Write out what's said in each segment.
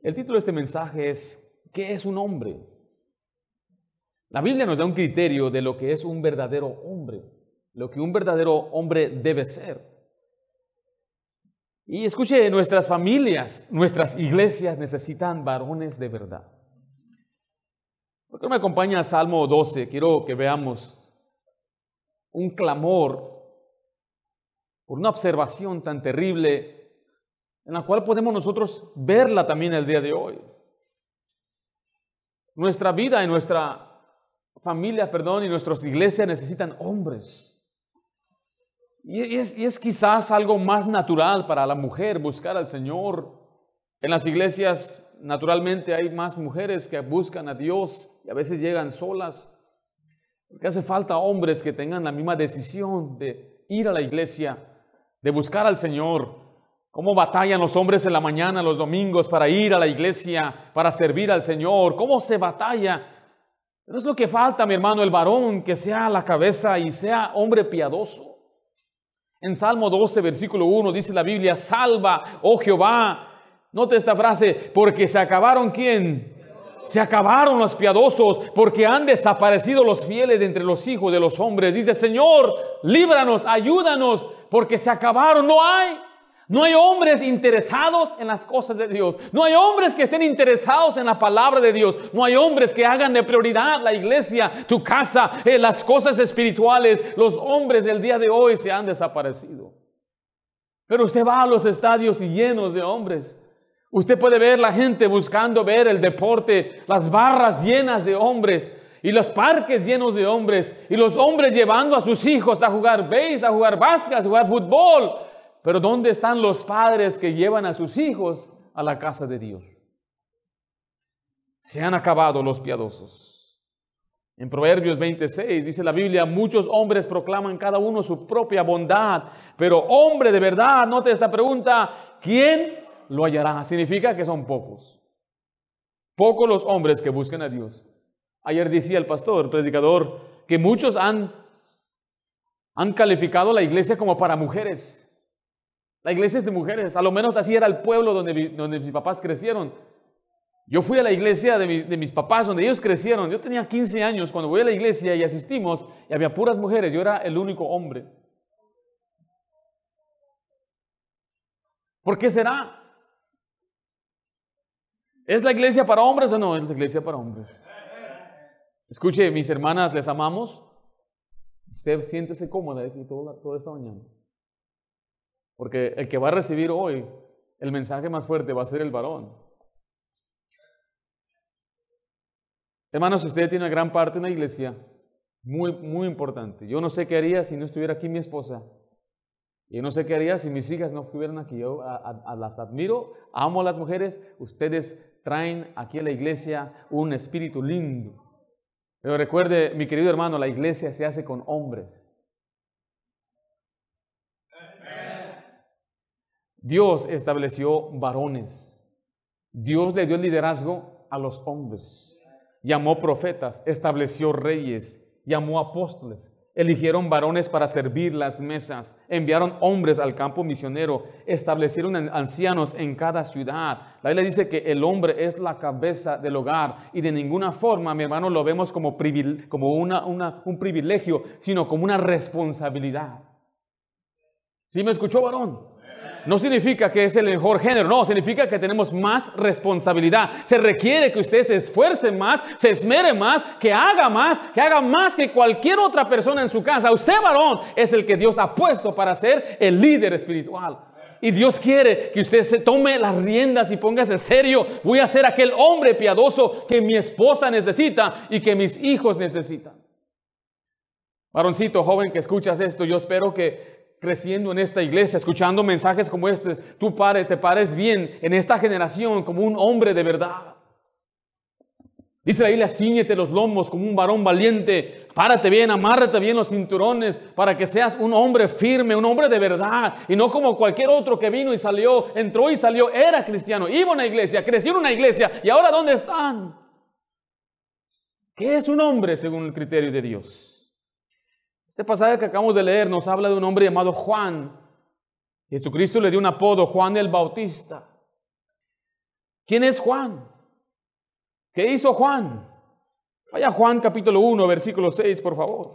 El título de este mensaje es ¿Qué es un hombre? La Biblia nos da un criterio de lo que es un verdadero hombre, lo que un verdadero hombre debe ser. Y escuche, nuestras familias, nuestras iglesias necesitan varones de verdad. ¿Por qué me acompaña Salmo 12? Quiero que veamos un clamor por una observación tan terrible en la cual podemos nosotros verla también el día de hoy. Nuestra vida y nuestra familia, perdón, y nuestras iglesias necesitan hombres. Y es, quizás algo más natural para la mujer buscar al Señor. En las iglesias naturalmente hay más mujeres que buscan a Dios y a veces llegan solas. Porque hace falta hombres que tengan la misma decisión de ir a la iglesia, de buscar al Señor, ¿Cómo batallan los hombres en la mañana, los domingos, para ir a la iglesia, para servir al Señor? ¿Cómo se batalla? No es lo que falta, mi hermano, el varón que sea la cabeza y sea hombre piadoso. En Salmo 12, versículo 1 dice la Biblia, salva, oh Jehová. Note esta frase, porque se acabaron quién? Se acabaron los piadosos, porque han desaparecido los fieles entre los hijos de los hombres. Dice, Señor, líbranos, ayúdanos, porque se acabaron, no hay. No hay hombres interesados en las cosas de Dios. No hay hombres que estén interesados en la palabra de Dios. No hay hombres que hagan de prioridad la iglesia, tu casa, eh, las cosas espirituales. Los hombres del día de hoy se han desaparecido. Pero usted va a los estadios llenos de hombres. Usted puede ver la gente buscando ver el deporte, las barras llenas de hombres y los parques llenos de hombres y los hombres llevando a sus hijos a jugar base, a jugar básquet, a jugar fútbol pero ¿dónde están los padres que llevan a sus hijos a la casa de Dios? Se han acabado los piadosos. En Proverbios 26 dice la Biblia, muchos hombres proclaman cada uno su propia bondad, pero hombre de verdad, note esta pregunta, ¿quién lo hallará? Significa que son pocos. Pocos los hombres que buscan a Dios. Ayer decía el pastor, el predicador, que muchos han, han calificado la iglesia como para mujeres. La iglesia es de mujeres, a lo menos así era el pueblo donde, donde mis papás crecieron. Yo fui a la iglesia de, mis papás, donde ellos crecieron. Yo tenía 15 años cuando voy a la iglesia y asistimos y había puras mujeres. Yo era el único hombre. ¿Por qué será? ¿Es la iglesia para hombres o no es la iglesia para hombres? Escuche, mis hermanas, les amamos. Usted siéntese cómoda aquí toda, toda esta mañana. Porque el que va a recibir hoy el mensaje más fuerte va a ser el varón. Hermanos, usted tiene una gran parte en la iglesia, muy, muy importante. Yo no sé qué haría si no estuviera aquí mi esposa. Yo no sé qué haría si mis hijas no estuvieran aquí. Yo las admiro, amo a las mujeres. Ustedes traen aquí a la iglesia un espíritu lindo. Pero recuerde, mi querido hermano, la iglesia se hace con hombres. Dios estableció varones. Dios le dio el liderazgo a los hombres. Llamó profetas, estableció reyes, llamó apóstoles. Eligieron varones para servir las mesas, enviaron hombres al campo misionero, establecieron ancianos en cada ciudad. La Biblia dice que el hombre es la cabeza del hogar y de ninguna forma, mi hermano, lo vemos como, como un privilegio, sino como una responsabilidad. ¿Sí me escuchó, varón? No significa que es el mejor género, no, significa que tenemos más responsabilidad. Se requiere que usted se esfuerce más, se esmere más, que haga más, que haga más que cualquier otra persona en su casa. Usted, varón, es el que Dios ha puesto para ser el líder espiritual. Y Dios quiere que usted se tome las riendas y póngase serio. Voy a ser aquel hombre piadoso que mi esposa necesita y que mis hijos necesitan. Varoncito joven que escuchas esto, yo espero que creciendo en esta iglesia, escuchando mensajes como este, tú pares, te pares bien en esta generación como un hombre de verdad. Dice la Biblia, ciñete los lomos como un varón valiente, párate bien, amárrate bien los cinturones para que seas un hombre firme, un hombre de verdad y no como cualquier otro que vino y salió, entró y salió, era cristiano, iba a una iglesia, creció en una iglesia y ahora ¿dónde están? ¿Qué es un hombre según el criterio de Dios? Este pasaje que acabamos de leer nos habla de un hombre llamado Juan. Jesucristo le dio un apodo, Juan el Bautista. ¿Quién es Juan? ¿Qué hizo Juan? Vaya Juan capítulo 1, versículo 6, por favor.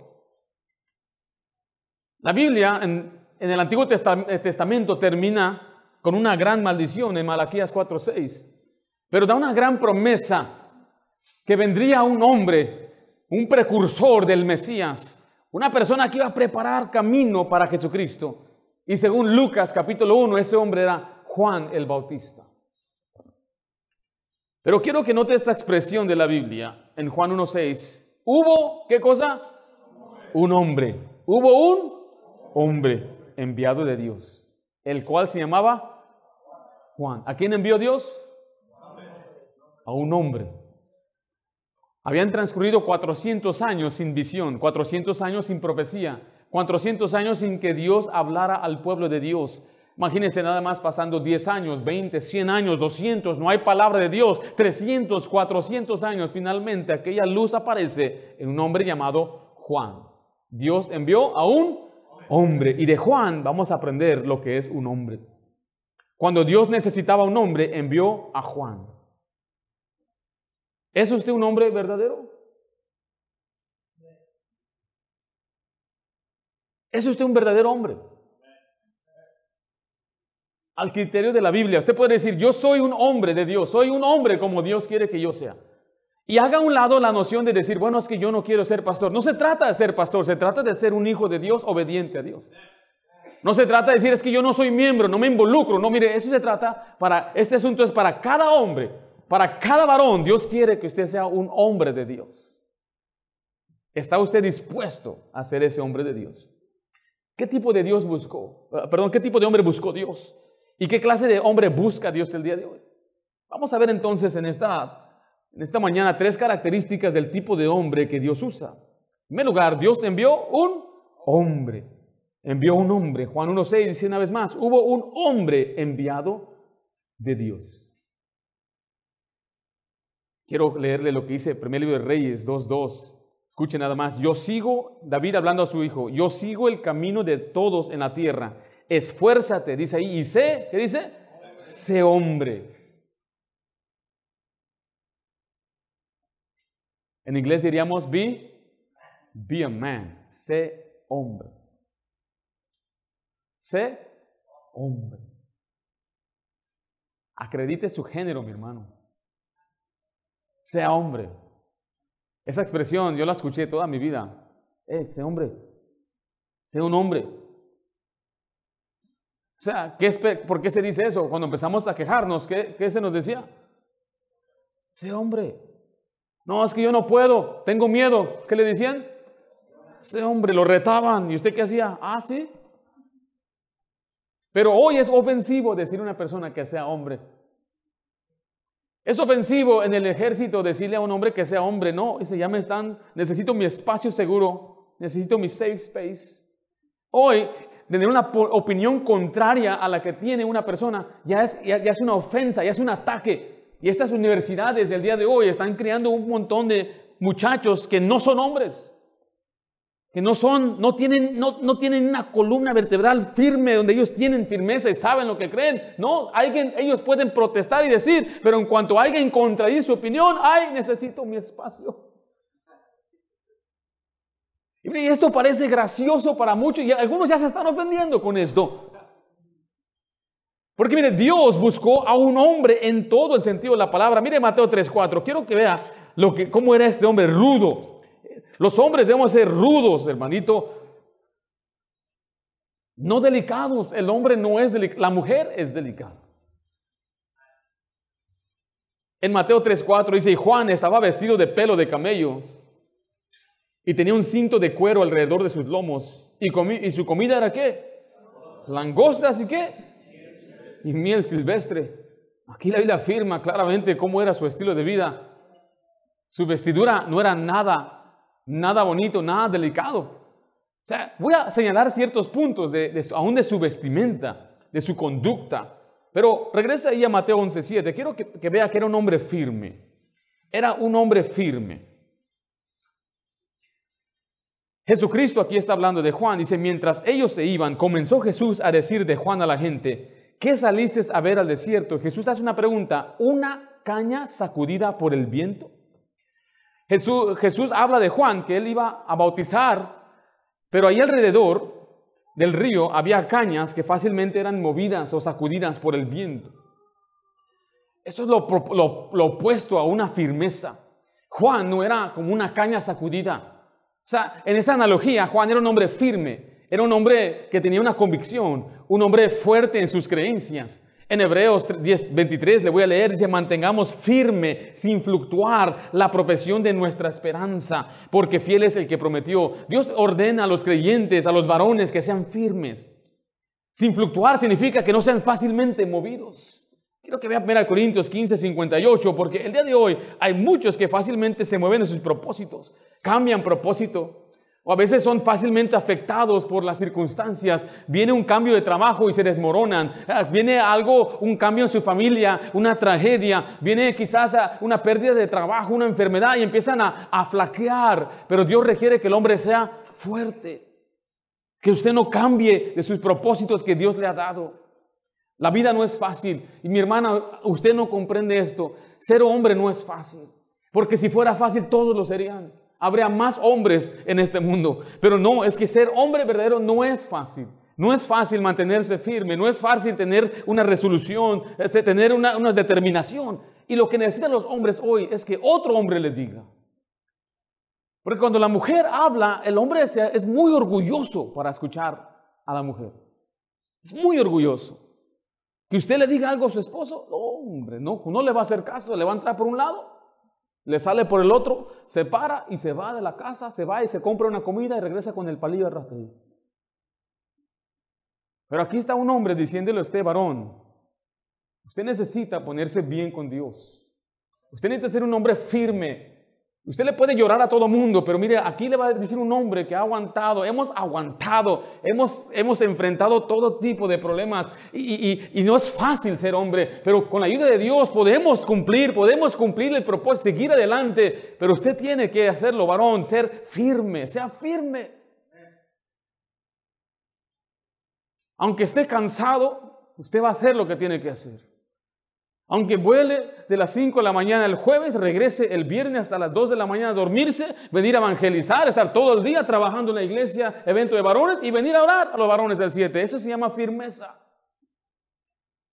La Biblia en, el Antiguo eh, Testamento termina con una gran maldición en Malaquías 4, 6, pero da una gran promesa que vendría un hombre, un precursor del Mesías, una persona que iba a preparar camino para Jesucristo. Y según Lucas capítulo 1, ese hombre era Juan el Bautista. Pero quiero que note esta expresión de la Biblia en Juan 1.6. Hubo, ¿qué cosa? Un hombre. Hubo un hombre enviado de Dios, el cual se llamaba Juan. ¿A quién envió Dios? A un hombre. Habían transcurrido 400 años sin visión, 400 años sin profecía, 400 años sin que Dios hablara al pueblo de Dios. Imagínense nada más pasando 10 años, 20, 100 años, 200, no hay palabra de Dios, 300, 400 años, finalmente aquella luz aparece en un hombre llamado Juan. Dios envió a un hombre y de Juan vamos a aprender lo que es un hombre. Cuando Dios necesitaba un hombre, envió a Juan. ¿Es usted un hombre verdadero? ¿Es usted un verdadero hombre? al criterio de la Biblia. Usted puede decir, yo soy un hombre de Dios, soy un hombre como Dios quiere que yo sea. Y haga a un lado la noción de decir, bueno, es que yo no quiero ser pastor. No se trata de ser pastor, se trata de ser un hijo de Dios obediente a Dios. No se trata de decir, es que yo no soy miembro, no me involucro. No, mire, eso se trata para, este asunto es para cada hombre, para cada varón. Dios quiere que usted sea un hombre de Dios. ¿Está usted dispuesto a ser ese hombre de Dios? ¿Qué tipo de Dios buscó? Ah, perdón, ¿qué tipo de hombre buscó Dios? ¿Y qué clase de hombre busca Dios el día de hoy? Vamos a ver entonces en esta, en esta mañana tres características del tipo de hombre que Dios usa. En primer lugar, Dios envió un hombre. Envió un hombre. Juan 1.6 dice una vez más, hubo un hombre enviado de Dios. Quiero leerle lo que dice primer libro de Reyes 2.2. Escuchen nada más. Yo sigo, David hablando a su hijo, yo sigo el camino de todos en la tierra esfuérzate, dice ahí, y sé, ¿qué dice? Sé hombre. En inglés diríamos be, be a man, sé hombre. Sé hombre. Acredite su género, mi hermano. Sea hombre. Esa expresión yo la escuché toda mi vida. Eh, sé hombre. Sé un hombre. O sea, ¿qué ¿por qué se dice eso? Cuando empezamos a quejarnos, ¿qué, ¿qué se nos decía? Sé hombre. No, es que yo no puedo, tengo miedo. ¿Qué le decían? Sé hombre, lo retaban. ¿Y usted qué hacía? Ah, sí. Pero hoy es ofensivo decir a una persona que sea hombre. Es ofensivo en el ejército decirle a un hombre que sea hombre. No, y se llama están, necesito mi espacio seguro, necesito mi safe space. Hoy tener una opinión contraria a la que tiene una persona ya es, ya, es una ofensa, ya es un ataque. Y estas universidades del día de hoy están creando un montón de muchachos que no son hombres, que no son, no tienen, no, no tienen una columna vertebral firme donde ellos tienen firmeza y saben lo que creen. No, alguien, ellos pueden protestar y decir, pero en cuanto alguien contradice su opinión, ay, necesito mi espacio. Y esto parece gracioso para muchos y algunos ya se están ofendiendo con esto. Porque mire, Dios buscó a un hombre en todo el sentido de la palabra. Mire Mateo 3:4. Quiero que vea lo que, cómo era este hombre rudo. Los hombres debemos ser rudos, hermanito. No delicados. El hombre no es delicado. La mujer es delicada. En Mateo 3:4 dice, y Juan estaba vestido de pelo de camello y tenía un cinto de cuero alrededor de sus lomos. ¿Y, y su comida era qué? Langostas y qué? Y miel silvestre. Aquí la Biblia afirma claramente cómo era su estilo de vida. Su vestidura no era nada, nada bonito, nada delicado. O sea, voy a señalar ciertos puntos de, aún de su vestimenta, de su conducta. Pero regresa ahí a Mateo 11.7. Quiero que, vea que era un hombre firme. Era un hombre firme. Jesucristo aquí está hablando de Juan. Dice, mientras ellos se iban, comenzó Jesús a decir de Juan a la gente, ¿qué saliste a ver al desierto? Jesús hace una pregunta, ¿una caña sacudida por el viento? Jesús, habla de Juan, que él iba a bautizar, pero ahí alrededor del río había cañas que fácilmente eran movidas o sacudidas por el viento. Eso es lo, lo, opuesto a una firmeza. Juan no era como una caña sacudida. O sea, en esa analogía, Juan era un hombre firme, era un hombre que tenía una convicción, un hombre fuerte en sus creencias. En Hebreos 10, 23 le voy a leer, dice, mantengamos firme, sin fluctuar, la profesión de nuestra esperanza, porque fiel es el que prometió. Dios ordena a los creyentes, a los varones, que sean firmes. Sin fluctuar significa que no sean fácilmente movidos. Quiero que vean a Corintios 15, 58, porque el día de hoy hay muchos que fácilmente se mueven en sus propósitos, cambian propósito, o a veces son fácilmente afectados por las circunstancias. Viene un cambio de trabajo y se desmoronan. Ah, viene algo, un cambio en su familia, una tragedia. Viene quizás una pérdida de trabajo, una enfermedad y empiezan a, a flaquear. Pero Dios requiere que el hombre sea fuerte. Que usted no cambie de sus propósitos que Dios le ha dado. La vida no es fácil. Y mi hermana, usted no comprende esto. Ser hombre no es fácil. Porque si fuera fácil, todos lo serían habría más hombres en este mundo. Pero no, es que ser hombre verdadero no es fácil. No es fácil mantenerse firme, no es fácil tener una resolución, tener una, una determinación. Y lo que necesitan los hombres hoy es que otro hombre le diga. Porque cuando la mujer habla, el hombre es muy orgulloso para escuchar a la mujer. Es muy orgulloso. Que usted le diga algo a su esposo, no, hombre, no, no le va a hacer caso, le va a entrar por un lado le sale por el otro, se para y se va de la casa, se va y se compra una comida y regresa con el palillo de rastrillo. Pero aquí está un hombre diciéndole a usted, varón, usted necesita ponerse bien con Dios. Usted necesita ser un hombre firme, Usted le puede llorar a todo mundo, pero mire, aquí le va a decir un hombre que ha aguantado, hemos aguantado, hemos, hemos enfrentado todo tipo de problemas y, y, no es fácil ser hombre, pero con la ayuda de Dios podemos cumplir, podemos cumplir el propósito, seguir adelante, pero usted tiene que hacerlo, varón, ser firme, sea firme. Aunque esté cansado, usted va a hacer lo que tiene que hacer. Aunque vuele de las 5 de la mañana el jueves, regrese el viernes hasta las 2 de la mañana a dormirse, venir a evangelizar, estar todo el día trabajando en la iglesia, evento de varones y venir a orar a los varones del 7. Eso se llama firmeza.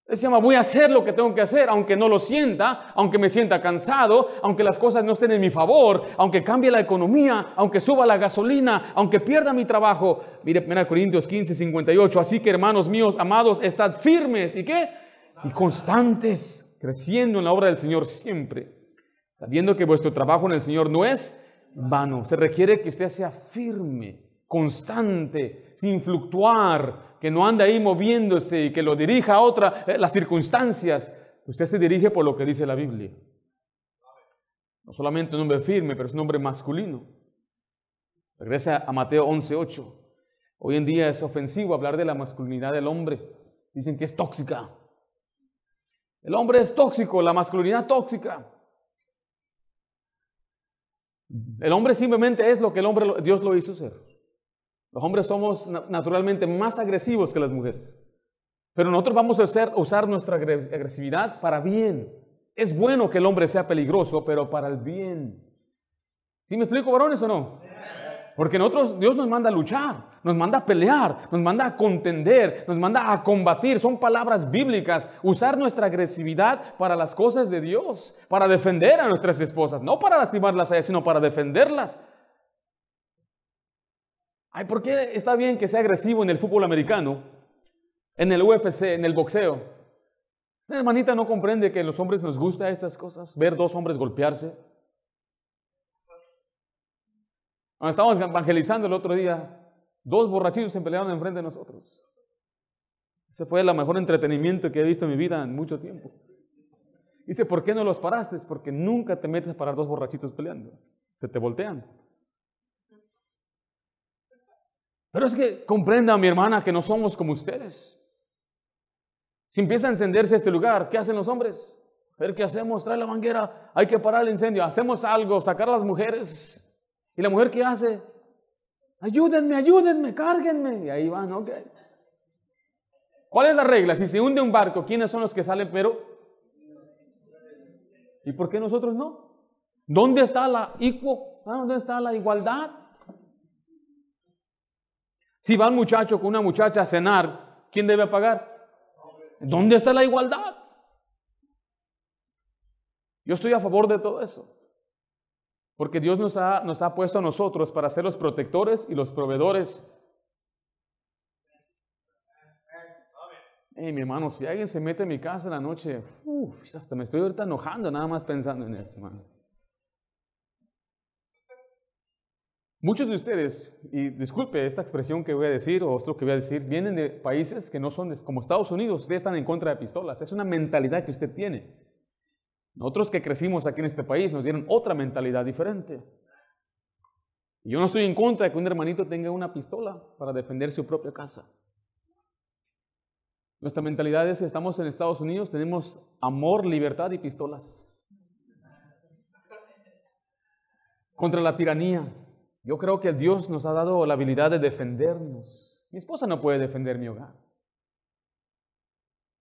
Eso se llama voy a hacer lo que tengo que hacer, aunque no lo sienta, aunque me sienta cansado, aunque las cosas no estén en mi favor, aunque cambie la economía, aunque suba la gasolina, aunque pierda mi trabajo. Mire, mira Corintios 15, 58. Así que hermanos míos, amados, estad firmes. ¿Y qué? Y constantes creciendo en la obra del Señor siempre, sabiendo que vuestro trabajo en el Señor no es vano. Se requiere que usted sea firme, constante, sin fluctuar, que no ande ahí moviéndose y que lo dirija a otra, eh, las circunstancias. Usted se dirige por lo que dice la Biblia. No solamente un hombre firme, pero es un hombre masculino. Regresa a Mateo 11:8. Hoy en día es ofensivo hablar de la masculinidad del hombre. Dicen que es tóxica. El hombre es tóxico, la masculinidad tóxica. El hombre simplemente es lo que el hombre, Dios lo hizo ser. Los hombres somos naturalmente más agresivos que las mujeres. Pero nosotros vamos a hacer, usar nuestra agresividad para bien. Es bueno que el hombre sea peligroso, pero para el bien. ¿Sí me explico, varones o no? Porque nosotros, Dios nos manda a luchar, nos manda a pelear, nos manda a contender, nos manda a combatir. Son palabras bíblicas. Usar nuestra agresividad para las cosas de Dios, para defender a nuestras esposas, no para lastimarlas a ellas, sino para defenderlas. Ay, ¿por qué está bien que sea agresivo en el fútbol americano, en el UFC, en el boxeo? Esta hermanita no comprende que a los hombres nos gusta estas cosas, ver dos hombres golpearse. Cuando estábamos evangelizando el otro día, dos borrachitos se pelearon enfrente de nosotros. Ese fue el mejor entretenimiento que he visto en mi vida en mucho tiempo. Dice, ¿por qué no los paraste? Porque nunca te metes para dos borrachitos peleando. Se te voltean. Pero es que comprenda, mi hermana, que no somos como ustedes. Si empieza a encenderse este lugar, ¿qué hacen los hombres? A ver qué hacemos, trae la manguera, hay que parar el incendio, hacemos algo, sacar a las mujeres, ¿Y la mujer qué hace? Ayúdenme, ayúdenme, cárguenme. Y ahí van, ok. ¿Cuál es la regla? Si se hunde un barco, ¿quiénes son los que salen pero? ¿Y por qué nosotros no? ¿Dónde está la equo? Ah, ¿Dónde está la igualdad? Si va un muchacho con una muchacha a cenar, ¿quién debe pagar? ¿Dónde está la igualdad? Yo estoy a favor de todo eso. Porque Dios nos ha, nos ha puesto a nosotros para ser los protectores y los proveedores. Hey, mi hermano, si alguien se mete en mi casa en la noche, hasta me estoy ahorita enojando nada más pensando en esto, hermano. Muchos de ustedes, y disculpe esta expresión que voy a decir o esto que voy a decir, vienen de países que no son como Estados Unidos, ustedes están en contra de pistolas. Es una mentalidad que usted tiene. Nosotros que crecimos aquí en este país nos dieron otra mentalidad diferente. yo no estoy en contra de que un hermanito tenga una pistola para defender su propia casa. Nuestra mentalidad es estamos en Estados Unidos, tenemos amor, libertad y pistolas. Contra la tiranía. Yo creo que Dios nos ha dado la habilidad de defendernos. Mi esposa no puede defender mi hogar.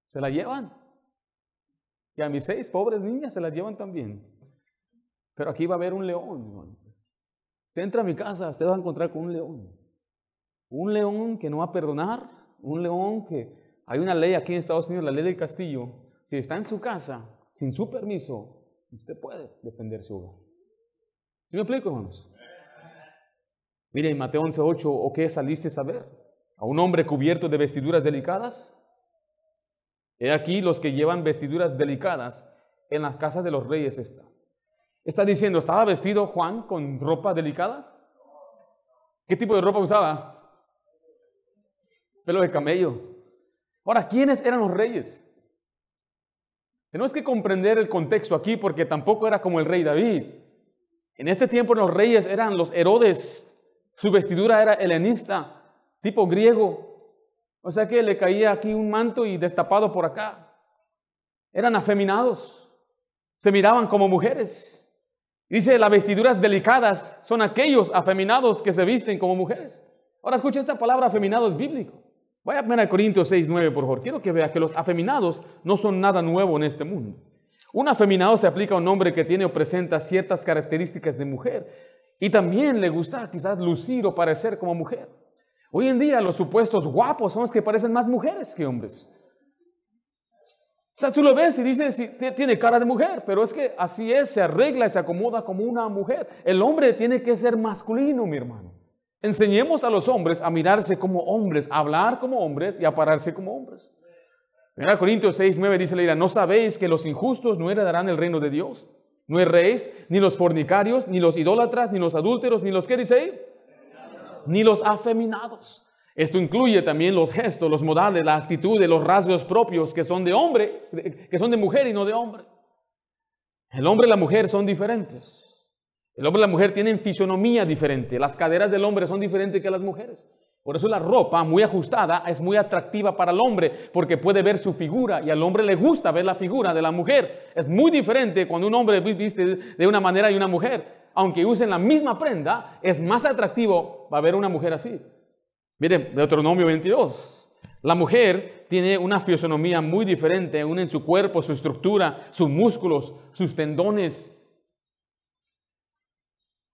Se la llevan. A mis seis pobres niñas se las llevan también. Pero aquí va a haber un león. Usted entra a mi casa, usted va a encontrar con un león. Un león que no va a perdonar, un león que hay una ley aquí en Estados Unidos, la ley del castillo. Si está en su casa, sin su permiso, usted puede defender su hogar. ¿Sí me explico, hermanos? Miren, Mateo 11:8, ¿o qué saliste a ver? ¿A un hombre cubierto de vestiduras delicadas? He aquí los que llevan vestiduras delicadas en las casas de los reyes está. Está diciendo, ¿estaba vestido Juan con ropa delicada? ¿Qué tipo de ropa usaba? Pelo de camello. Ahora, ¿quiénes eran los reyes? Tenemos que comprender el contexto aquí porque tampoco era como el rey David. En este tiempo los reyes eran los Herodes, su vestidura era helenista, tipo griego, o sea que le caía aquí un manto y destapado por acá. Eran afeminados, se miraban como mujeres. Dice, las vestiduras delicadas son aquellos afeminados que se visten como mujeres. Ahora escucha esta palabra afeminado es bíblico. Vaya a ver a Corintios 6, 9, por favor. Quiero que vea que los afeminados no son nada nuevo en este mundo. Un afeminado se aplica a un hombre que tiene o presenta ciertas características de mujer y también le gusta quizás lucir o parecer como mujer. Hoy en día los supuestos guapos son los que parecen más mujeres que hombres. O sea, tú lo ves y dices, tiene cara de mujer, pero es que así es, se arregla y se acomoda como una mujer. El hombre tiene que ser masculino, mi hermano. Enseñemos a los hombres a mirarse como hombres, a hablar como hombres y a pararse como hombres. Mira, Corintios 6, 9 dice la ¿no sabéis que los injustos no heredarán el reino de Dios? No erréis, ni los fornicarios, ni los idólatras, ni los adúlteros, ni los que dice ni los afeminados. Esto incluye también los gestos, los modales, la actitud, los rasgos propios que son de hombre, que son de mujer y no de hombre. El hombre y la mujer son diferentes. El hombre y la mujer tienen fisonomía diferente. Las caderas del hombre son diferentes que las mujeres. Por eso la ropa muy ajustada es muy atractiva para el hombre porque puede ver su figura y al hombre le gusta ver la figura de la mujer. Es muy diferente cuando un hombre viste de una manera y una mujer aunque usen la misma prenda, es más atractivo va a ver una mujer así. Miren, Deuteronomio 22. La mujer tiene una fisonomía muy diferente, aún en su cuerpo, su estructura, sus músculos, sus tendones.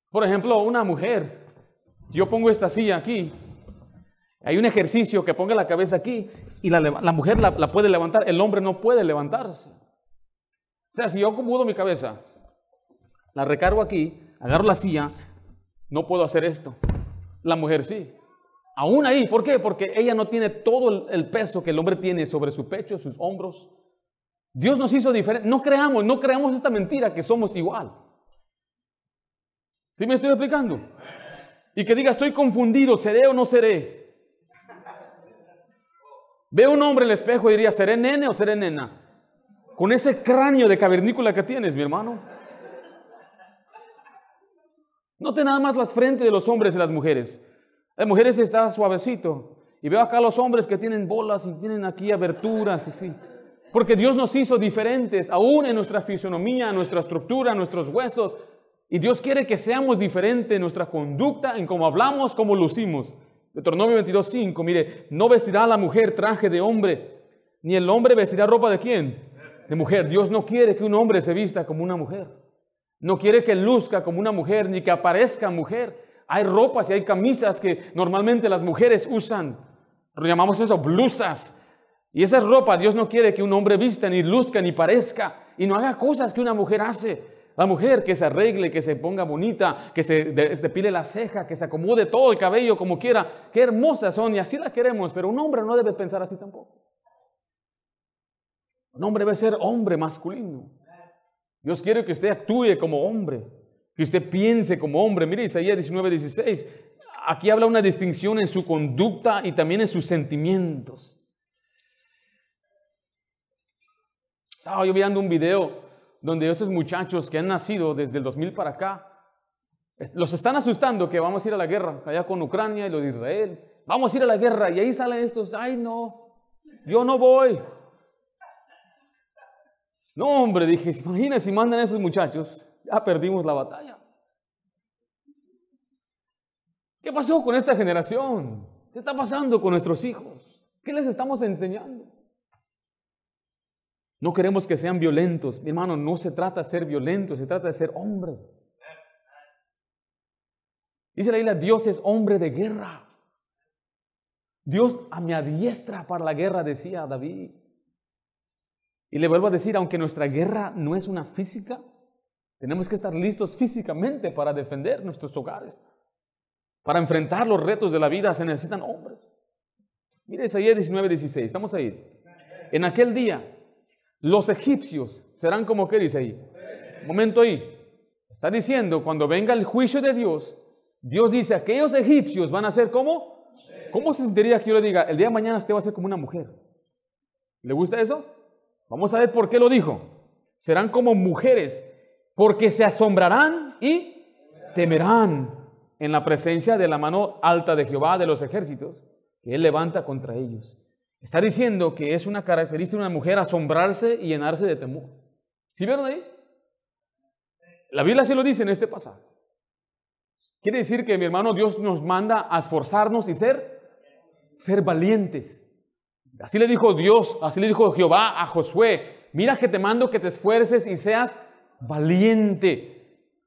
Por ejemplo, una mujer, yo pongo esta silla aquí, hay un ejercicio que ponga la cabeza aquí y la, mujer la, la, puede levantar, el hombre no puede levantarse. O sea, si yo acomodo mi cabeza, la recargo aquí, agarro la silla, no puedo hacer esto. La mujer sí. Aún ahí, ¿por qué? Porque ella no tiene todo el, peso que el hombre tiene sobre su pecho, sus hombros. Dios nos hizo diferente. No creamos, no creamos esta mentira que somos igual. ¿Sí me estoy explicando? Y que diga, estoy confundido, ¿seré o no seré? Veo un hombre en el espejo y diría, ¿seré nene o seré nena? Con ese cráneo de cavernícola que tienes, mi hermano. Note nada más las frentes de los hombres y las mujeres. Las mujeres está suavecito. Y veo acá los hombres que tienen bolas y tienen aquí aberturas. Y Porque Dios nos hizo diferentes, aún en nuestra fisonomía, nuestra estructura, nuestros huesos. Y Dios quiere que seamos diferentes en nuestra conducta, en cómo hablamos, cómo lucimos. Deuteronomio 22.5, mire, no vestirá la mujer traje de hombre, ni el hombre vestirá ropa de quién? De mujer. Dios no quiere que un hombre se vista como una mujer. No quiere que luzca como una mujer, ni que aparezca mujer. Hay ropas y hay camisas que normalmente las mujeres usan. Lo llamamos eso, blusas. Y esa ropa Dios no quiere que un hombre vista, ni luzca, ni parezca, y no haga cosas que una mujer hace. La mujer que se arregle, que se ponga bonita, que se depile la ceja, que se acomode todo el cabello como quiera. Qué hermosas son y así la queremos, pero un hombre no debe pensar así tampoco. Un hombre debe ser hombre masculino. Dios quiere que usted actúe como hombre, que usted piense como hombre. Mire Isaías 19, 16. Aquí habla una distinción en su conducta y también en sus sentimientos. Estaba yo viendo un video donde esos muchachos que han nacido desde el 2000 para acá, los están asustando que vamos a ir a la guerra, allá con Ucrania y lo de Israel. Vamos a ir a la guerra y ahí salen estos, ay no, yo no voy. No, hombre, dije, imagínense si mandan a esos muchachos, ya perdimos la batalla. ¿Qué pasó con esta generación? ¿Qué está pasando con nuestros hijos? ¿Qué les estamos enseñando? No queremos que sean violentos. Mi hermano, no se trata de ser violento, se trata de ser hombre. Dice la Biblia, Dios es hombre de guerra. Dios mi adiestra para la guerra, decía David. Y le vuelvo a decir, aunque nuestra guerra no es una física, tenemos que estar listos físicamente para defender nuestros hogares. Para enfrentar los retos de la vida se necesitan hombres. Mire Isaías 19, 16, estamos ahí. En aquel día los egipcios serán como, ¿qué dice ahí? momento ahí. Está diciendo, cuando venga el juicio de Dios, Dios dice, aquellos egipcios van a ser como, ¿cómo se sentiría que yo le diga, el día de mañana usted va a ser como una mujer? ¿Le gusta eso? Vamos a ver por qué lo dijo. Serán como mujeres, porque se asombrarán y temerán en la presencia de la mano alta de Jehová de los ejércitos, que Él levanta contra ellos. Está diciendo que es una característica de una mujer asombrarse y llenarse de temor. ¿Sí vieron ahí? La Biblia sí lo dice en este pasaje. Quiere decir que mi hermano Dios nos manda a esforzarnos y ser, ser valientes. Así le dijo Dios, así le dijo Jehová a Josué, mira que te mando que te esfuerces y seas valiente.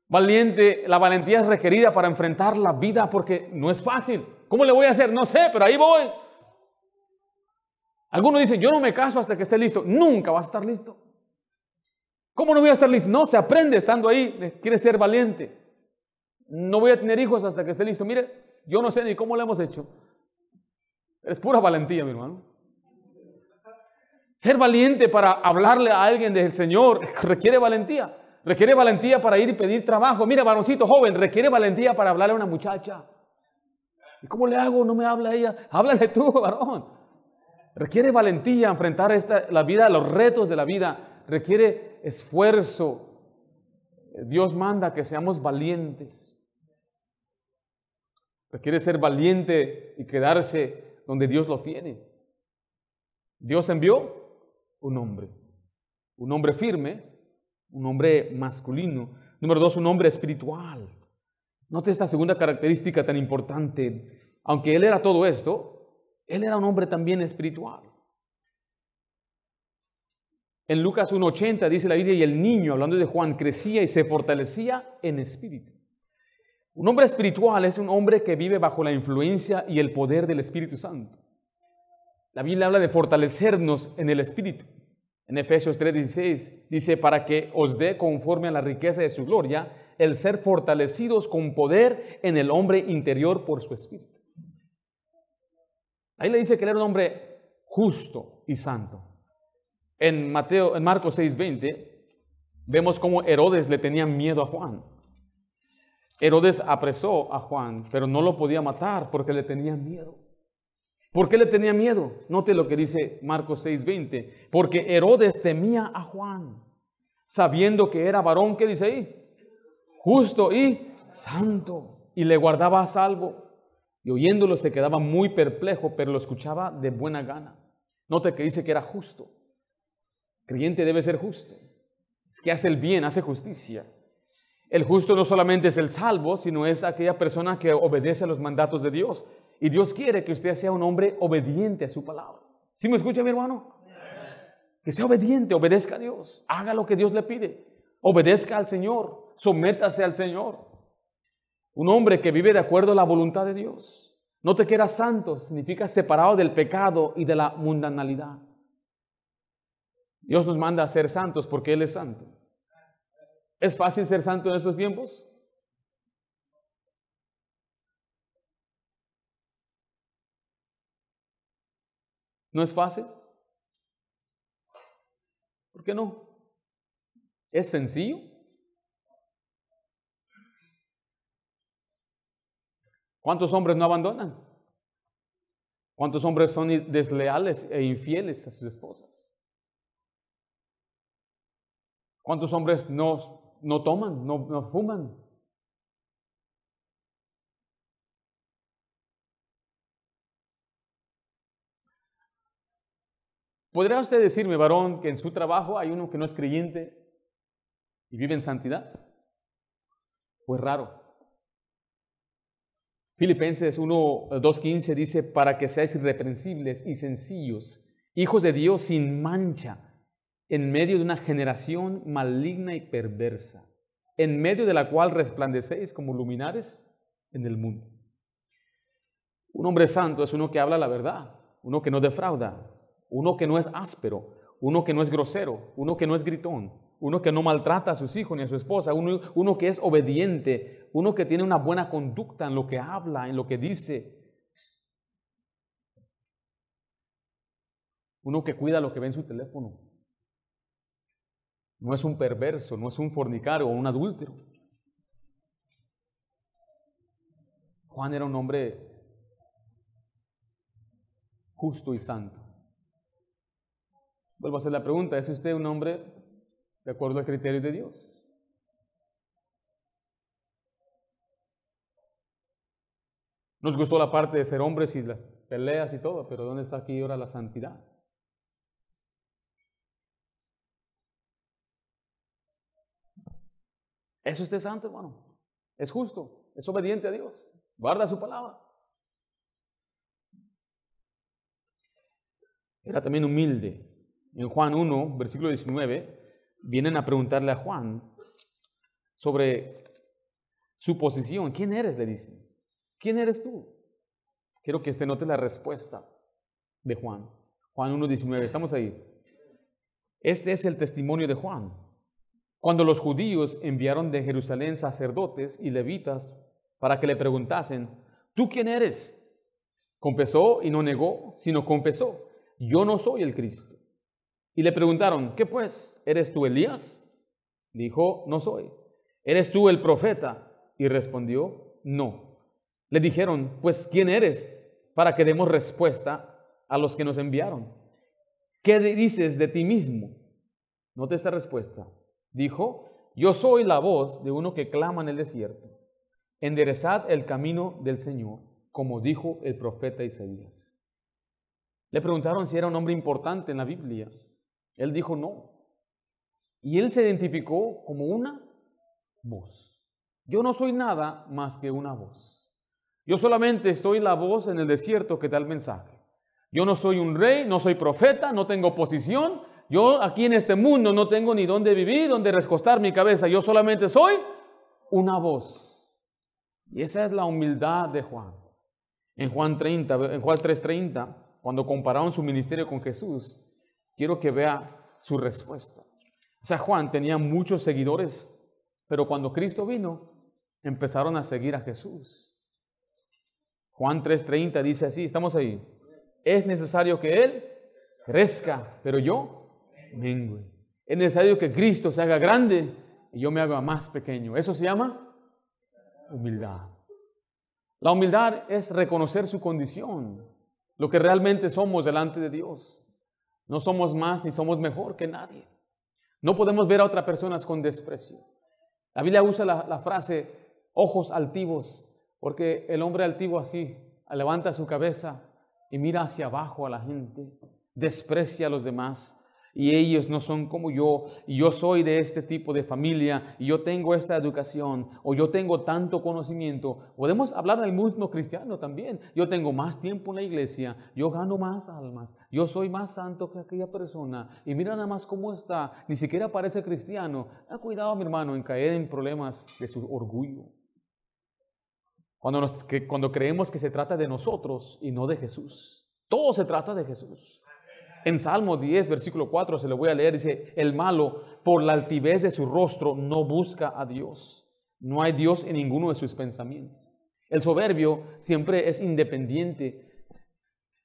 Valiente, la valentía es requerida para enfrentar la vida porque no es fácil. ¿Cómo le voy a hacer? No sé, pero ahí voy. Algunos dicen, yo no me caso hasta que esté listo. Nunca vas a estar listo. ¿Cómo no voy a estar listo? No, se aprende estando ahí. Quiere ser valiente. No voy a tener hijos hasta que esté listo. Mire, yo no sé ni cómo lo hemos hecho. Es pura valentía, mi hermano. Ser valiente para hablarle a alguien del Señor requiere valentía. Requiere valentía para ir y pedir trabajo. Mira, varoncito joven, requiere valentía para hablarle a una muchacha. ¿Y cómo le hago? No me habla ella. Háblale tú, varón. Requiere valentía enfrentar esta, la vida, los retos de la vida. Requiere esfuerzo. Dios manda que seamos valientes. Requiere ser valiente y quedarse donde Dios lo tiene. Dios envió un hombre, un hombre firme, un hombre masculino. Número dos, un hombre espiritual. Note esta segunda característica tan importante. Aunque él era todo esto, él era un hombre también espiritual. En Lucas 1.80 dice la Biblia, y el niño, hablando de Juan, crecía y se fortalecía en espíritu. Un hombre espiritual es un hombre que vive bajo la influencia y el poder del Espíritu Santo. La Biblia habla de fortalecernos en el espíritu. En Efesios 3:16 dice, para que os dé conforme a la riqueza de su gloria, el ser fortalecidos con poder en el hombre interior por su espíritu. Ahí le dice que era un hombre justo y santo. En Mateo, en Marcos 6:20, vemos cómo Herodes le tenía miedo a Juan. Herodes apresó a Juan, pero no lo podía matar porque le tenía miedo. ¿Por qué le tenía miedo? Note lo que dice Marcos 6:20. Porque Herodes temía a Juan, sabiendo que era varón, ¿qué dice ahí? Justo y santo, y le guardaba a salvo y oyéndolo se quedaba muy perplejo, pero lo escuchaba de buena gana. Note que dice que era justo. creyente debe ser justo. Es que hace el bien, hace justicia. El justo no solamente es el salvo, sino es aquella persona que obedece a los mandatos de Dios. Y Dios quiere que usted sea un hombre obediente a su palabra. ¿Sí me escucha mi hermano? Que sea obediente, obedezca a Dios, haga lo que Dios le pide, obedezca al Señor, sométase al Señor. Un hombre que vive de acuerdo a la voluntad de Dios. No te quieras santo, significa separado del pecado y de la mundanalidad. Dios nos manda a ser santos porque Él es santo. ¿Es fácil ser santo en estos tiempos? ¿No es fácil? ¿Por qué no? ¿Es sencillo? ¿Cuántos hombres no abandonan? ¿Cuántos hombres son desleales e infieles a sus esposas? ¿Cuántos hombres no, no toman, no, no fuman? ¿Podría usted decirme, varón, que en su trabajo hay uno que no es creyente y vive en santidad? Pues raro. Filipenses 1, 2.15 dice, para que seáis irreprensibles y sencillos, hijos de Dios sin mancha, en medio de una generación maligna y perversa, en medio de la cual resplandecéis como luminares en el mundo. Un hombre santo es uno que habla la verdad, uno que no defrauda, uno que no es áspero, uno que no es grosero, uno que no es gritón, uno que no maltrata a sus hijos ni a su esposa, uno, que es obediente, uno que tiene una buena conducta en lo que habla, en lo que dice, uno que cuida lo que ve en su teléfono. No es un perverso, no es un fornicario o un adúltero. Juan era un hombre justo y santo. Vuelvo a hacer la pregunta, ¿es usted un hombre de acuerdo al criterio de Dios? Nos gustó la parte de ser hombres y las peleas y todo, pero ¿dónde está aquí ahora la santidad? ¿Es usted santo, hermano? ¿Es justo? ¿Es obediente a Dios? ¿Guarda su palabra? Era también humilde en Juan 1, versículo 19, vienen a preguntarle a Juan sobre su posición. ¿Quién eres? Le dicen. ¿Quién eres tú? Quiero que este note la respuesta de Juan. Juan 1, 19, estamos ahí. Este es el testimonio de Juan. Cuando los judíos enviaron de Jerusalén sacerdotes y levitas para que le preguntasen, ¿tú quién eres? Confesó y no negó, sino confesó, yo no soy el Cristo. Y le preguntaron, ¿qué pues? ¿Eres tú Elías? Dijo, no soy. ¿Eres tú el profeta? Y respondió, no. Le dijeron, pues ¿quién eres? Para que demos respuesta a los que nos enviaron. ¿Qué dices de ti mismo? Note esta respuesta. Dijo, yo soy la voz de uno que clama en el desierto. Enderezad el camino del Señor, como dijo el profeta Isaías. Le preguntaron si era un hombre importante en la Biblia. Él dijo no. Y él se identificó como una voz. Yo no soy nada más que una voz. Yo solamente soy la voz en el desierto que da el mensaje. Yo no soy un rey, no soy profeta, no tengo posición. Yo aquí en este mundo no tengo ni dónde vivir, dónde recostar mi cabeza. Yo solamente soy una voz. Y esa es la humildad de Juan. En Juan 30, en Juan 3:30, cuando compararon su ministerio con Jesús, quiero que vea su respuesta. O sea, Juan tenía muchos seguidores, pero cuando Cristo vino, empezaron a seguir a Jesús. Juan 3:30 dice así, estamos ahí. Es necesario que Él crezca, pero yo mengue. Es necesario que Cristo se haga grande y yo me haga más pequeño. Eso se llama humildad. La humildad es reconocer su condición, lo que realmente somos delante de Dios. No somos más ni somos mejor que nadie. No podemos ver a otras personas con desprecio. La Biblia usa la, frase ojos altivos, porque el hombre altivo así levanta su cabeza y mira hacia abajo a la gente, desprecia a los demás. Y ellos no son como yo, y yo soy de este tipo de familia, y yo tengo esta educación, o yo tengo tanto conocimiento. Podemos hablar del mismo cristiano también. Yo tengo más tiempo en la iglesia, yo gano más almas, yo soy más santo que aquella persona, y mira nada más cómo está, ni siquiera parece cristiano. Ha cuidado, mi hermano, en caer en problemas de su orgullo. Cuando, cuando creemos que se trata de nosotros y no de Jesús. Todo se trata de Jesús. En Salmo 10, versículo 4, se lo voy a leer, dice, el malo, por la altivez de su rostro, no busca a Dios. No hay Dios en ninguno de sus pensamientos. El soberbio siempre es independiente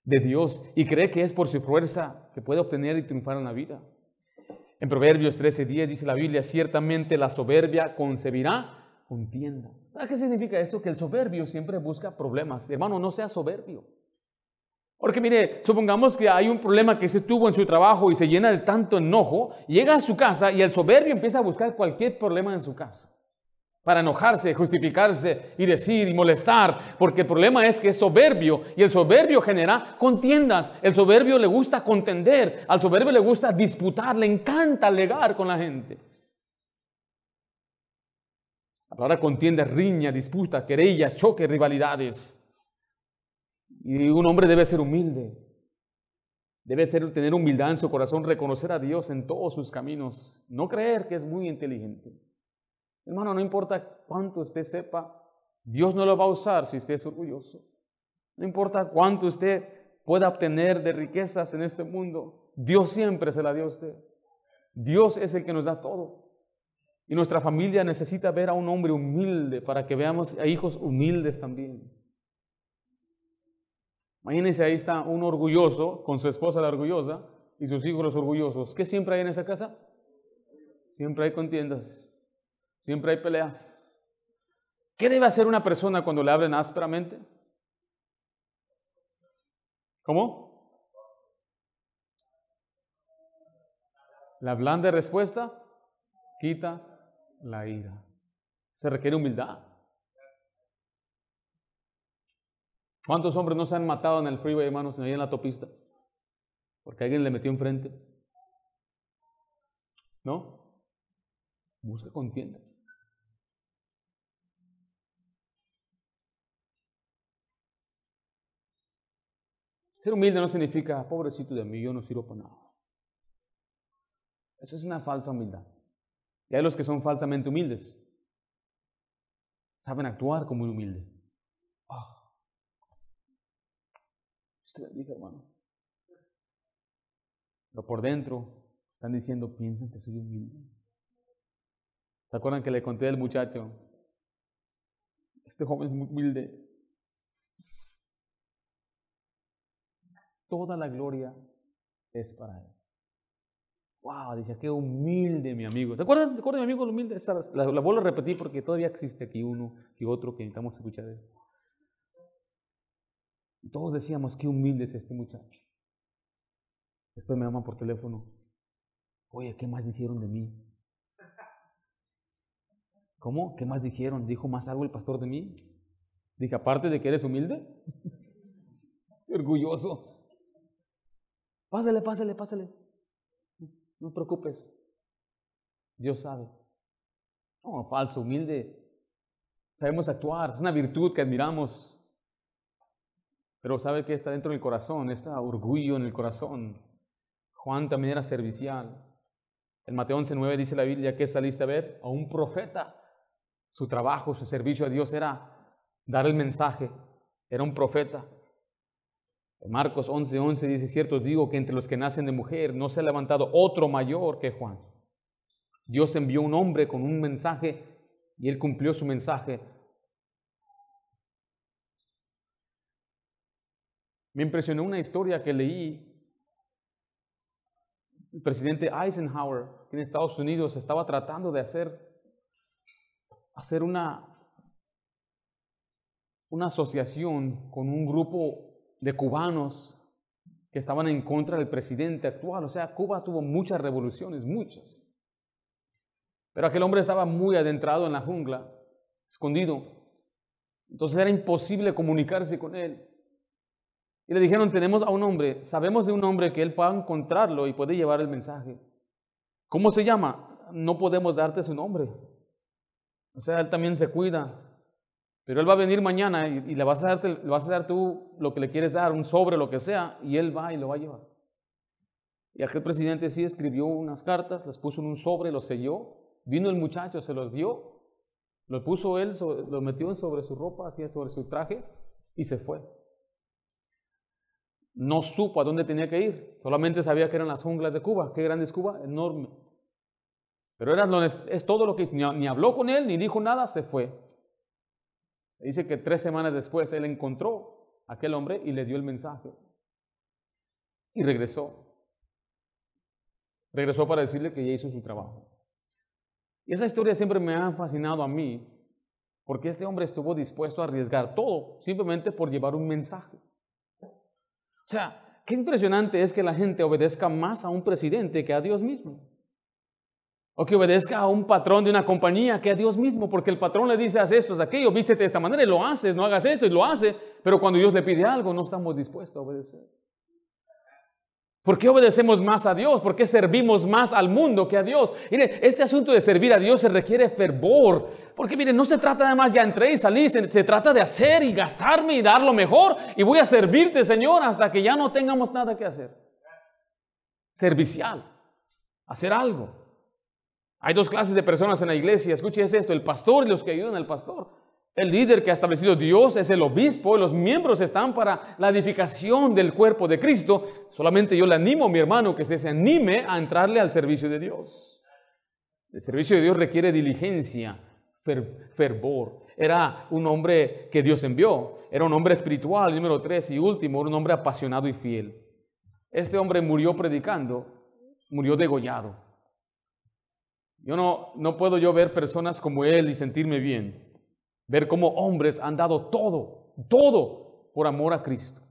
de Dios y cree que es por su fuerza que puede obtener y triunfar en la vida. En Proverbios 13:10 dice la Biblia, ciertamente la soberbia concebirá contienda. ¿Sabes qué significa esto? Que el soberbio siempre busca problemas. Hermano, no sea soberbio. Porque mire, supongamos que hay un problema que se tuvo en su trabajo y se llena de tanto enojo, llega a su casa y el soberbio empieza a buscar cualquier problema en su casa para enojarse, justificarse y decir y molestar, porque el problema es que es soberbio y el soberbio genera contiendas, el soberbio le gusta contender, al soberbio le gusta disputar, le encanta alegar con la gente. La palabra contienda, riña, disputa, querellas, choques, rivalidades. Y un hombre debe ser humilde. Debe tener humildad en su corazón, reconocer a Dios en todos sus caminos, no creer que es muy inteligente. Hermano, no importa cuánto usted sepa, Dios no lo va a usar si usted es orgulloso. No importa cuánto usted pueda obtener de riquezas en este mundo, Dios siempre se la dio a usted. Dios es el que nos da todo. Y nuestra familia necesita ver a un hombre humilde para que veamos a hijos humildes también. Imagínense, ahí está un orgulloso con su esposa la orgullosa y sus hijos los orgullosos. ¿Qué siempre hay en esa casa? Siempre hay contiendas, siempre hay peleas. ¿Qué debe hacer una persona cuando le hablen ásperamente? ¿Cómo? La blanda respuesta quita la ira. Se requiere humildad. ¿Cuántos hombres no se han matado en el freeway, hermanos, ahí en la autopista? Porque alguien le metió enfrente. ¿No? Busca contienda. Ser humilde no significa, pobrecito de mí, yo no sirvo para nada. Eso es una falsa humildad. Y hay los que son falsamente humildes. Saben actuar como un humilde. Ah. Usted bendiga, hermano. Pero por dentro están diciendo, piensan que soy humilde. ¿Se acuerdan que le conté al muchacho? Este joven es muy humilde. Toda la gloria es para él. Wow, dice, qué humilde mi amigo. ¿Se acuerdan, ¿Se acuerdan mi amigo humilde? La, la, vuelvo a repetir porque todavía existe aquí uno y otro que necesitamos escuchar esto. Todos decíamos, qué humilde es este muchacho. Después me llaman por teléfono. Oye, ¿qué más dijeron de mí? ¿Cómo? ¿Qué más dijeron? ¿Dijo más algo el pastor de mí? Dije, aparte de que eres humilde, orgulloso. Pásale, pásale, pásale. No te preocupes. Dios sabe. No, falso, humilde. Sabemos actuar. Es una virtud que admiramos. Pero ¿sabe que está dentro del corazón? Está orgullo en el corazón. Juan también era servicial. En Mateo 11.9 dice la Biblia que saliste a ver a un profeta. Su trabajo, su servicio a Dios era dar el mensaje. Era un profeta. En Marcos 11.11 dice, cierto os digo que entre los que nacen de mujer no se ha levantado otro mayor que Juan. Dios envió un hombre con un mensaje y él cumplió su mensaje Me impresionó una historia que leí. El presidente Eisenhower en Estados Unidos estaba tratando de hacer, hacer una, una asociación con un grupo de cubanos que estaban en contra del presidente actual. O sea, Cuba tuvo muchas revoluciones, muchas. Pero aquel hombre estaba muy adentrado en la jungla, escondido. Entonces era imposible comunicarse con él. Y le dijeron, tenemos a un hombre, sabemos de un hombre que él pueda encontrarlo y puede llevar el mensaje. ¿Cómo se llama? No podemos darte su nombre. O sea, él también se cuida. Pero él va a venir mañana y, le, vas a darte, le vas a dar tú lo que le quieres dar, un sobre, lo que sea, y él va y lo va a llevar. Y aquel presidente sí escribió unas cartas, las puso en un sobre, los selló. Vino el muchacho, se los dio, lo puso él, lo metió sobre su ropa, así sobre su traje, y se fue. No supo a dónde tenía que ir, solamente sabía que eran las junglas de Cuba. ¿Qué grande es Cuba? Enorme. Pero era, es todo lo que ni, ni habló con él, ni dijo nada, se fue. Dice que tres semanas después él encontró a aquel hombre y le dio el mensaje. Y regresó. Regresó para decirle que ya hizo su trabajo. Y esa historia siempre me ha fascinado a mí, porque este hombre estuvo dispuesto a arriesgar todo simplemente por llevar un mensaje. O sea, qué impresionante es que la gente obedezca más a un presidente que a Dios mismo. O que obedezca a un patrón de una compañía que a Dios mismo, porque el patrón le dice, haz esto, haz aquello, vístete de esta manera y lo haces, no hagas esto y lo hace, pero cuando Dios le pide algo no estamos dispuestos a obedecer. ¿Por qué obedecemos más a Dios? ¿Por qué servimos más al mundo que a Dios? Mire, este asunto de servir a Dios se requiere fervor. Porque mire, no se trata de más ya entré y salí, se, se, trata de hacer y gastarme y dar lo mejor. Y voy a servirte, Señor, hasta que ya no tengamos nada que hacer. Servicial. Hacer algo. Hay dos clases de personas en la iglesia. Escuche esto, el pastor y los que ayudan al pastor. El líder que ha establecido Dios es el obispo, los miembros están para la edificación del cuerpo de Cristo. Solamente yo le animo, mi hermano, que se anime a entrarle al servicio de Dios. El servicio de Dios requiere diligencia, fervor. Era un hombre que Dios envió, era un hombre espiritual, número tres y último, un hombre apasionado y fiel. Este hombre murió predicando, murió degollado. Yo no, no puedo yo ver personas como él y sentirme bien. Ver cómo hombres han dado todo, todo por amor a Cristo.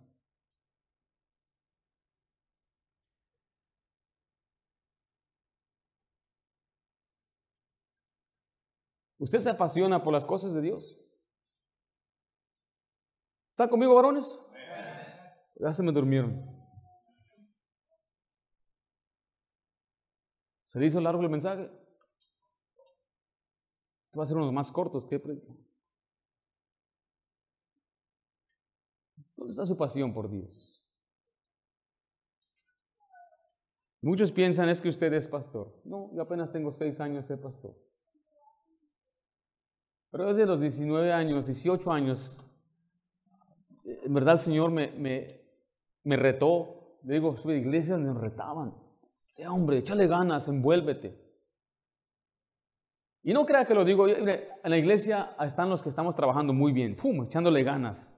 ¿Usted se apasiona por las cosas de Dios? ¿Están conmigo, varones? Ya se me durmieron. ¿Se le hizo largo el mensaje? Este va a ser uno de los más cortos que he ¿Dónde está su pasión por Dios? Muchos piensan es que usted es pastor. No, yo apenas tengo seis años de pastor. Pero desde los 19 años, 18 años, en verdad el Señor me, me, retó. Le digo, su iglesia me retaban. Sea hombre, échale ganas, envuélvete. Y no crea que lo digo, en la iglesia están los que estamos trabajando muy bien, pum, echándole ganas.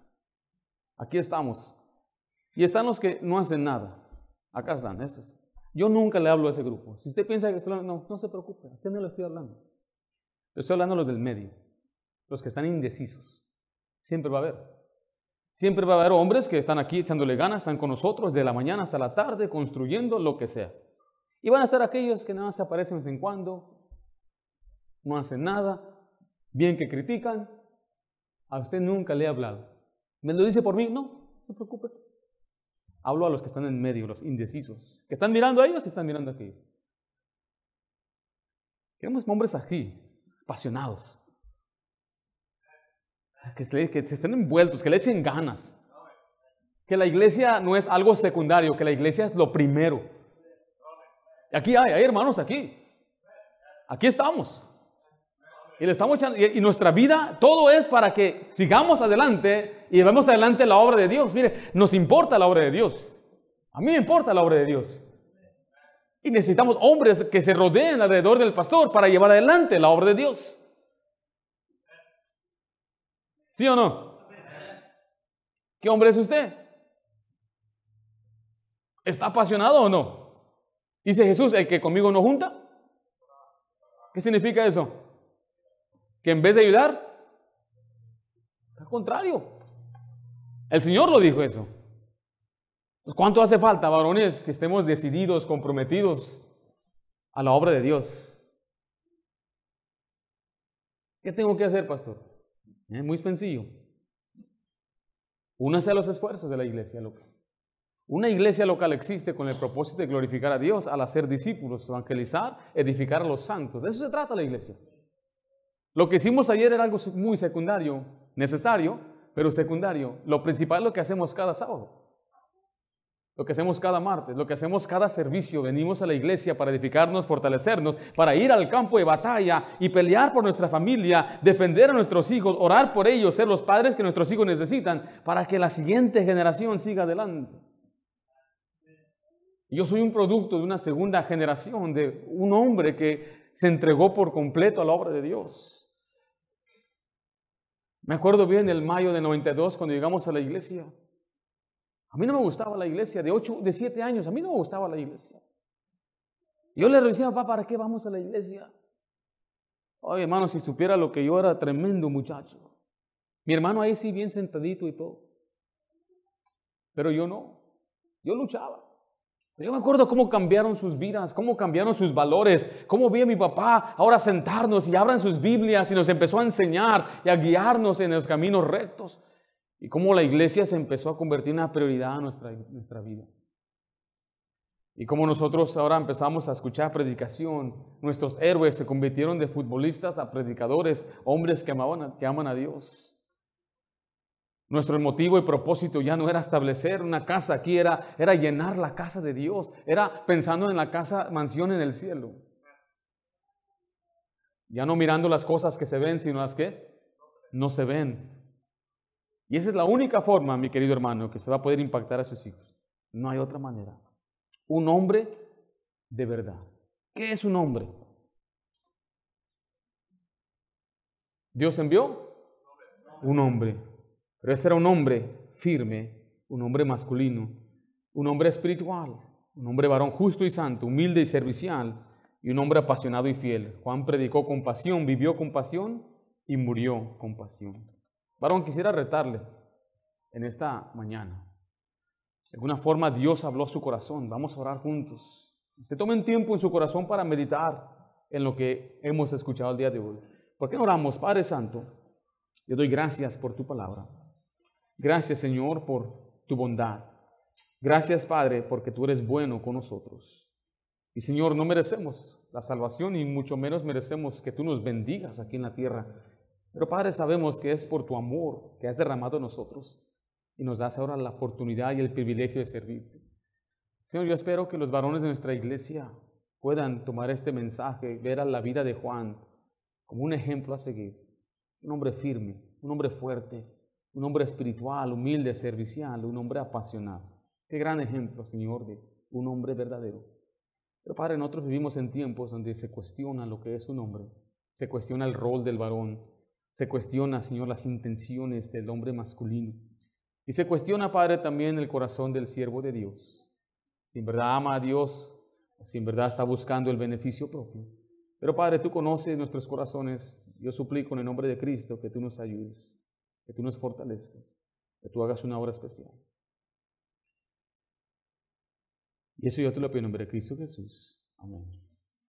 Aquí estamos. Y están los que no hacen nada. Acá están, esos. Yo nunca le hablo a ese grupo. Si usted piensa que estoy hablando, no, no se preocupe, a usted no le estoy hablando. estoy hablando a los del medio, los que están indecisos. Siempre va a haber. Siempre va a haber hombres que están aquí echándole ganas, están con nosotros de la mañana hasta la tarde, construyendo lo que sea. Y van a estar aquellos que nada más se aparecen de vez en cuando, no hacen nada, bien que critican. A usted nunca le he hablado. ¿Me lo dice por mí? No, no se preocupe. Hablo a los que están en medio, los indecisos, que están mirando a ellos y están mirando a aquellos. Queremos hombres así, apasionados, que se, estén envueltos, que le echen ganas. Que la iglesia no es algo secundario, que la iglesia es lo primero. Aquí hay, hay hermanos aquí. Aquí estamos. Y le estamos y, nuestra vida, todo es para que sigamos adelante y llevemos adelante la obra de Dios. Mire, nos importa la obra de Dios. A mí me importa la obra de Dios. Y necesitamos hombres que se rodeen alrededor del pastor para llevar adelante la obra de Dios. ¿Sí o no? ¿Qué hombre es usted? ¿Está apasionado o no? Dice Jesús, el que conmigo no junta. ¿Qué significa eso? Que en vez de ayudar, al contrario. El Señor lo dijo eso. ¿Cuánto hace falta, varones, que estemos decididos, comprometidos a la obra de Dios? ¿Qué tengo que hacer, pastor? Es muy sencillo. Únase a los esfuerzos de la iglesia local. Una iglesia local existe con el propósito de glorificar a Dios al hacer discípulos, evangelizar, edificar a los santos. De eso se trata la iglesia. Lo que hicimos ayer era algo muy secundario, necesario, pero secundario. Lo principal es lo que hacemos cada sábado. Lo que hacemos cada martes, lo que hacemos cada servicio, venimos a la iglesia para edificarnos, fortalecernos, para ir al campo de batalla y pelear por nuestra familia, defender a nuestros hijos, orar por ellos, ser los padres que nuestros hijos necesitan para que la siguiente generación siga adelante. Yo soy un producto de una segunda generación, de un hombre que se entregó por completo a la obra de Dios. Me acuerdo bien el mayo de 92 cuando llegamos a la iglesia. A mí no me gustaba la iglesia, de ocho, de siete años, a mí no me gustaba la iglesia. Yo le decía, papá, ¿para qué vamos a la iglesia? Oye, hermano, si supiera lo que yo era, tremendo muchacho. Mi hermano ahí sí, bien sentadito y todo. Pero yo no. Yo luchaba. Yo me acuerdo cómo cambiaron sus vidas, cómo cambiaron sus valores, cómo vi a mi papá ahora sentarnos y abran sus Biblias y nos empezó a enseñar y a guiarnos en los caminos rectos y cómo la iglesia se empezó a convertir en una prioridad en nuestra, nuestra vida. Y cómo nosotros ahora empezamos a escuchar predicación. Nuestros héroes se convirtieron de futbolistas a predicadores, hombres que, amaban, que aman a Dios. Nuestro motivo y propósito ya no era establecer una casa aquí, era, era llenar la casa de Dios, era pensando en la casa, mansión en el cielo. Ya no mirando las cosas que se ven, sino las que no se ven. Y esa es la única forma, mi querido hermano, que se va a poder impactar a sus hijos. No hay otra manera. Un hombre de verdad. ¿Qué es un hombre? Dios envió un hombre. Pero ese era un hombre firme, un hombre masculino, un hombre espiritual, un hombre varón justo y santo, humilde y servicial, y un hombre apasionado y fiel. Juan predicó con pasión, vivió con pasión y murió con pasión. Varón, quisiera retarle en esta mañana. De alguna forma Dios habló a su corazón. Vamos a orar juntos. Usted tomen tiempo en su corazón para meditar en lo que hemos escuchado el día de hoy. ¿Por qué no oramos, Padre Santo? Yo doy gracias por tu palabra. Gracias, Señor, por tu bondad. Gracias, Padre, porque tú eres bueno con nosotros. Y, Señor, no merecemos la salvación y mucho menos merecemos que tú nos bendigas aquí en la tierra. Pero Padre, sabemos que es por tu amor que has derramado nosotros y nos das ahora la oportunidad y el privilegio de servirte. Señor, yo espero que los varones de nuestra iglesia puedan tomar este mensaje, ver a la vida de Juan como un ejemplo a seguir. Un hombre firme, un hombre fuerte, un hombre espiritual, humilde, servicial, un hombre apasionado. Qué gran ejemplo, Señor, de un hombre verdadero. Pero Padre, nosotros vivimos en tiempos donde se cuestiona lo que es un hombre, se cuestiona el rol del varón, se cuestiona, Señor, las intenciones del hombre masculino. Y se cuestiona, Padre, también el corazón del siervo de Dios. Si en verdad ama a Dios si en verdad está buscando el beneficio propio. Pero Padre, tú conoces nuestros corazones. Yo suplico en el nombre de Cristo que tú nos ayudes, que tú nos fortalezcas, que tú hagas una obra especial. Y eso yo te lo pido en nombre de Cristo Jesús. Amén.